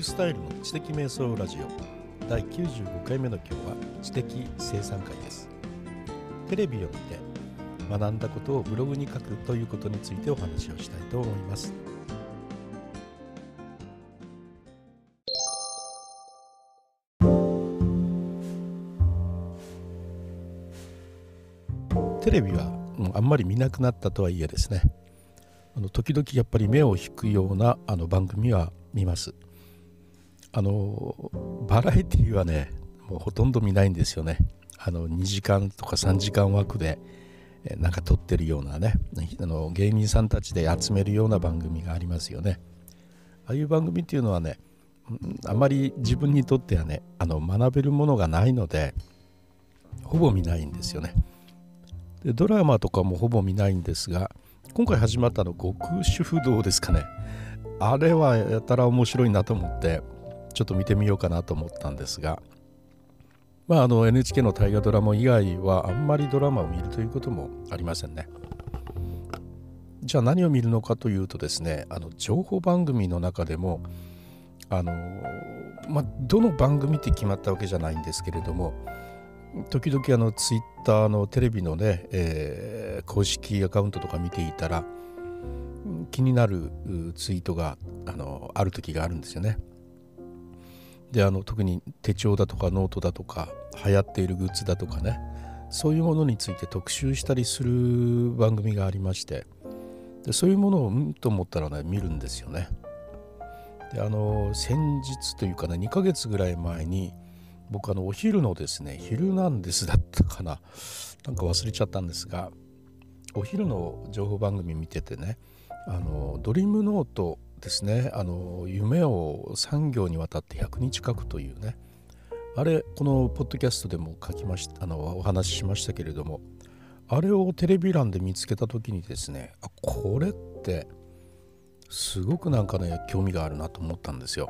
ユースタイルの知的瞑想ラジオ。第95回目の今日は知的生産会です。テレビを見て学んだことをブログに書くということについてお話をしたいと思います。テレビはあんまり見なくなったとはいえですね。あの時々やっぱり目を引くようなあの番組は見ます。あのバラエティはねもうほとんど見ないんですよね。あの2時間とか3時間枠でなんか撮ってるようなねあの芸人さんたちで集めるような番組がありますよね。ああいう番組っていうのはねあまり自分にとってはねあの学べるものがないのでほぼ見ないんですよね。でドラマとかもほぼ見ないんですが今回始まったの極主不動ですかね。あれはやたら面白いなと思ってちょっと見てみようかなと思ったんですがまああの NHK の大河ドラマ以外はあんまりドラマを見るということもありませんねじゃあ何を見るのかというとですねあの情報番組の中でもあのまあどの番組って決まったわけじゃないんですけれども時々あのツイッターのテレビのね、えー、公式アカウントとか見ていたら気になるツイートがあのある時があるんですよね。であの特に手帳だとかノートだとか流行っているグッズだとかね。そういうものについて特集したりする番組がありまして。でそういうものをうんと思ったらね見るんですよね。であの先日というかね2ヶ月ぐらい前に僕あのお昼のですね「ヒルナンデス」だったかな。なんか忘れちゃったんですがお昼の情報番組見ててねあのドリームノートですね。あの夢を3行にわたって100日書くというね。あれこのポッドキャストでも書きましたあのお話ししましたけれどもあれをテレビ欄で見つけた時にですねあこれってすごくなんかね興味があるなと思ったんですよ。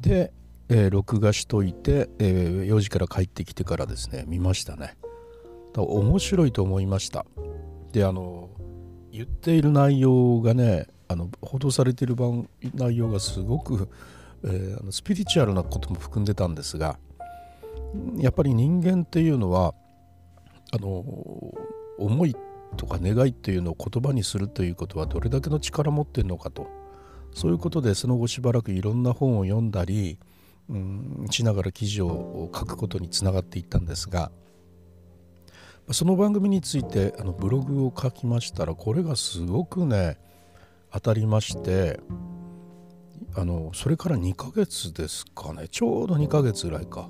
でえー、録画しといて、えー、4時から帰ってきてからですね見ましたね。面白いと思いました。であの言っている内容がねあの報道されている内容がすごく、えー、あのスピリチュアルなことも含んでたんですがやっぱり人間っていうのはあの思いとか願いっていうのを言葉にするということはどれだけの力持ってるのかと。そういうことでその後しばらくいろんな本を読んだりうんしながら記事を書くことにつながっていったんですがその番組についてあのブログを書きましたらこれがすごくね当たりましてあのそれから2ヶ月ですかね。ちょうど2ヶ月ぐらいか。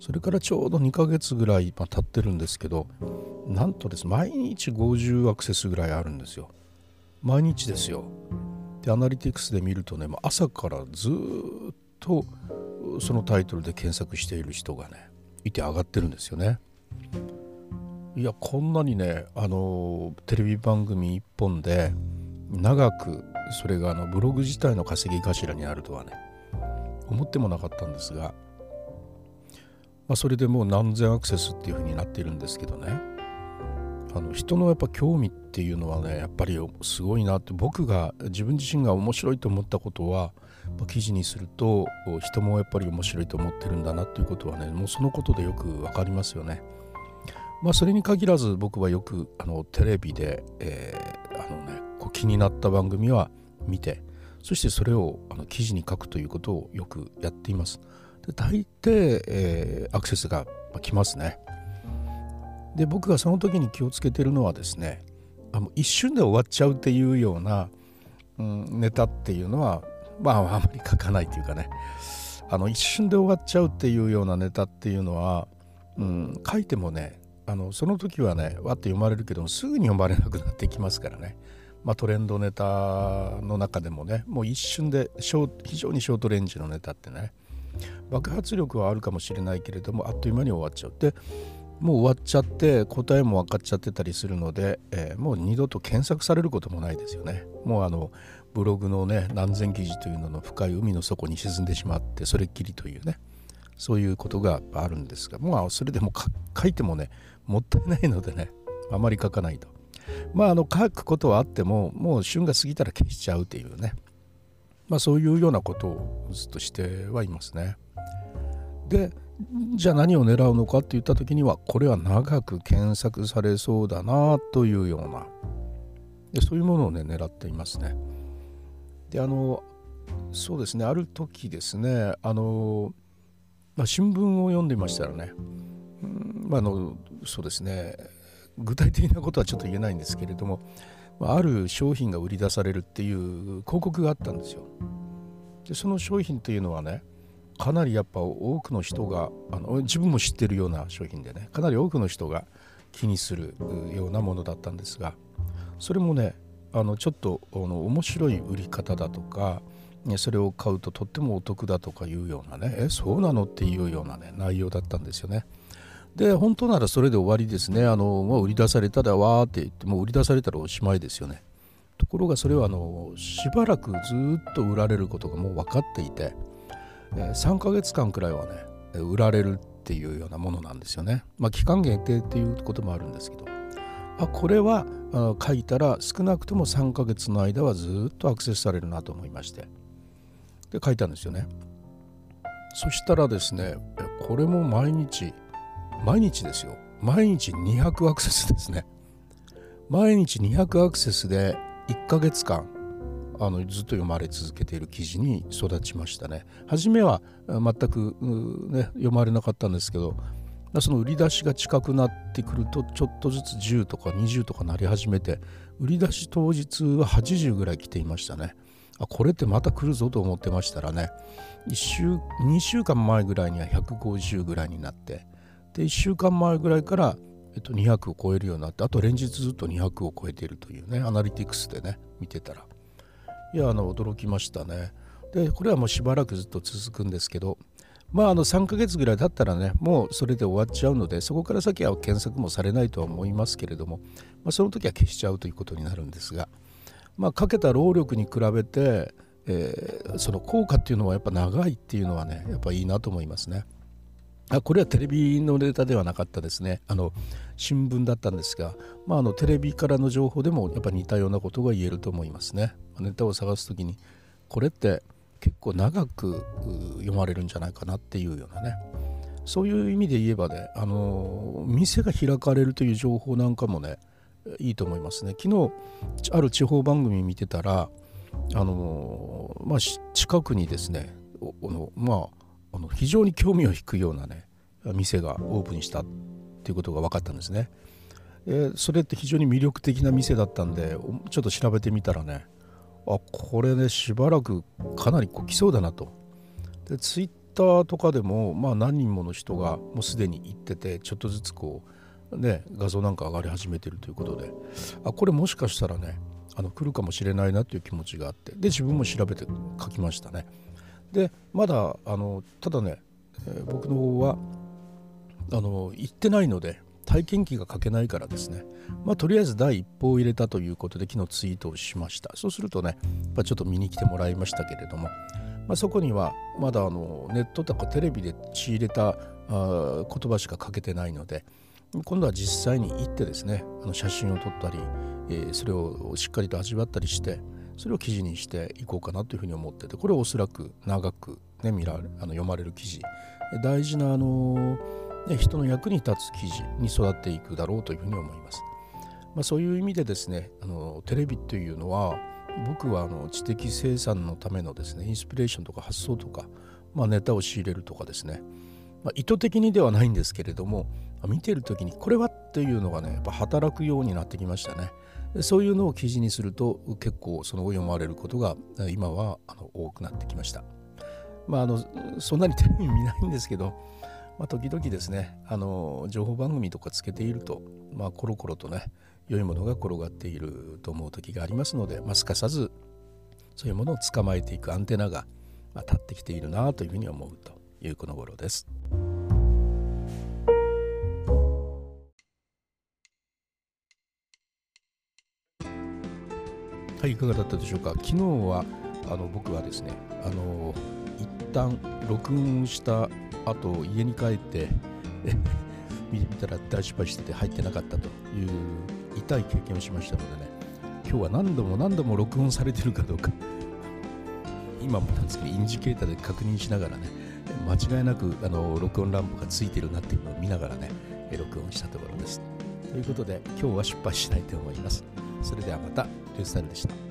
それからちょうど2ヶ月ぐらい、まあ、経ってるんですけどなんとです毎日50アクセスぐらいあるんですよ。毎日ですよ。でアナリティクスで見るとねま朝からずっとそのタイトルで検索している人がねいて上がってるんですよね。いやこんなにねあのテレビ番組1本で長くそれがあのブログ自体の稼ぎ頭になるとはね思ってもなかったんですが、まあ、それでもう何千アクセスっていう風になっているんですけどねあの人のやっぱ興味っていうのはねやっぱりすごいなって僕が自分自身が面白いと思ったことは記事にすると人もやっぱり面白いと思ってるんだなということはねもうそのことでよく分かりますよね。まあそれに限らず僕はよくあのテレビで、えー、あのね、こう気になった番組は見てそしてそれをあの記事に書くということをよくやっています。で大抵、えー、アクセスが来ますね。で僕がその時に気をつけてるのはですねあの一瞬で終わっちゃうっていうような、うん、ネタっていうのはまああまり書かないというかねあの一瞬で終わっちゃうっていうようなネタっていうのは、うん、書いてもねあのその時はねわって読まれるけどもすぐに読まれなくなってきますからね、まあ、トレンドネタの中でもねもう一瞬で非常にショートレンジのネタってね爆発力はあるかもしれないけれどもあっという間に終わっちゃうでもう終わっちゃって答えも分かっちゃってたりするので、えー、もう二度と検索されることもないですよね。もうあのブログのね何千記事というのの深い海の底に沈んでしまってそれっきりというねそういうことがあるんですがまあそれでも書いてもねもったいないのでねあまり書かないとまああの書くことはあってももう旬が過ぎたら消しちゃうというね。まあ、そういうようなことをずっとしてはいますね。でじゃあ何を狙うのかって言った時にはこれは長く検索されそうだなというような。でそういうものをね狙っていますね。であのそうですね。ある時ですねあの、まあ、新聞を読んでいましたらね、うんまあ、のそうですね。具体的なことはちょっと言えないんですけれどもある商品が売り出されるっていう広告があったんですよ。でその商品っていうのはねかなりやっぱ多くの人があの自分も知ってるような商品でねかなり多くの人が気にするようなものだったんですがそれもねあのちょっとあの面白い売り方だとかそれを買うととってもお得だとかいうようなねえそうなのっていうようなね内容だったんですよね。で本当ならそれで終わりですね。あの、まあ、売り出されたらわーって言ってもう売り出されたらおしまいですよね。ところがそれはあのしばらくずっと売られることがもう分かっていて3ヶ月間くらいはね売られるっていうようなものなんですよね。まあ期間限定っていうこともあるんですけど。あこれはあ書いたら少なくとも3ヶ月の間はずっとアクセスされるなと思いまして。で書いたんですよね。そしたらですねこれも毎日毎日ですよ。毎日200アクセスですね。毎日200アクセスで1ヶ月間あのずっと読まれ続けている記事に育ちましたね。初めは全く、ね、読まれなかったんですけどその売り出しが近くなってくるとちょっとずつ10とか20とかなり始めて売り出し当日は80ぐらい来ていましたね。あこれってまた来るぞと思ってましたらね1週2週間前ぐらいには150ぐらいになってで1週間前ぐらいから、えっと、200を超えるようになってあと連日ずっと200を超えているというねアナリティクスでね見てたらいやあの驚きましたねでこれはもうしばらくずっと続くんですけどまああの3ヶ月ぐらい経ったらねもうそれで終わっちゃうのでそこから先は検索もされないとは思いますけれども、まあ、その時は消しちゃうということになるんですがまあかけた労力に比べて、えー、その効果っていうのはやっぱ長いっていうのはねやっぱいいなと思いますね。あこれはテレビのネタではなかったですね。あの新聞だったんですが、まあ、あのテレビからの情報でもやっぱ似たようなことが言えると思いますね。ネタを探す時にこれって結構長く読まれるんじゃないかなっていうようなね。そういう意味で言えばねあの店が開かれるという情報なんかもねいいと思いますね。昨日ある地方番組見てたらあのまあ近くにですねのまああの非常に興味を引くようなね店がオープンしたっていうことが分かったんですね。え、それって非常に魅力的な店だったんでちょっと調べてみたらねあこれねしばらくかなりこう来そうだなと。でツイッターとかでも、まあ、何人もの人がもうすでに行っててちょっとずつこうね画像なんか上がり始めてるということであこれもしかしたらねあの来るかもしれないなという気持ちがあってで自分も調べて書きましたね。でまだあのただね、えー、僕の方はあの行ってないので体験記が書けないからですね、まあ、とりあえず第一報を入れたということで昨日ツイートをしました。そうするとねやっちょっと見に来てもらいましたけれども、まあ、そこにはまだあのネットとかテレビで仕入れたあ言葉しか書けてないので今度は実際に行ってですねあの写真を撮ったり、えー、それをしっかりと味わったりしてそれを記事にしていこうかなというふうに思っててこれはおそらく長く、ね、見られあの読まれる記事大事なあの、ね、人の役に立つ記事に育っていくだろうというふうに思います。まあ、そういう意味でですねあのテレビというのは僕はあの知的生産のためのですねインスピレーションとか発想とか、まあ、ネタを仕入れるとかですね、まあ、意図的にではないんですけれども見ている時にこれはっていうのがねやっぱ働くようになってきましたね。そういうのを記事にすると結構その読まれることが今はあの多くなってきました。まあ、あのそんなにテレビ見ないんですけど、まあ、時々ですねあの情報番組とかつけていると、まあ、コロコロとね良いものが転がっていると思う時がありますので、まあ、すかさずそういうものを捕まえていくアンテナが、まあ、立ってきているなというふうに思うというこの頃です。はいいかがだったでしょうか？昨日はあの僕はですねあの一旦録音した後家に帰って 見てみたら大失敗してて入ってなかったという痛い経験をしましたのでね今日は何度も何度も録音されてるかどうか今もなんですけどインジケーターで確認しながらね間違いなくあの録音ランプがついてるなっていうのを見ながらね録音したところです。ということで今日は失敗しないと思います。それではまた。リュースタイルでした。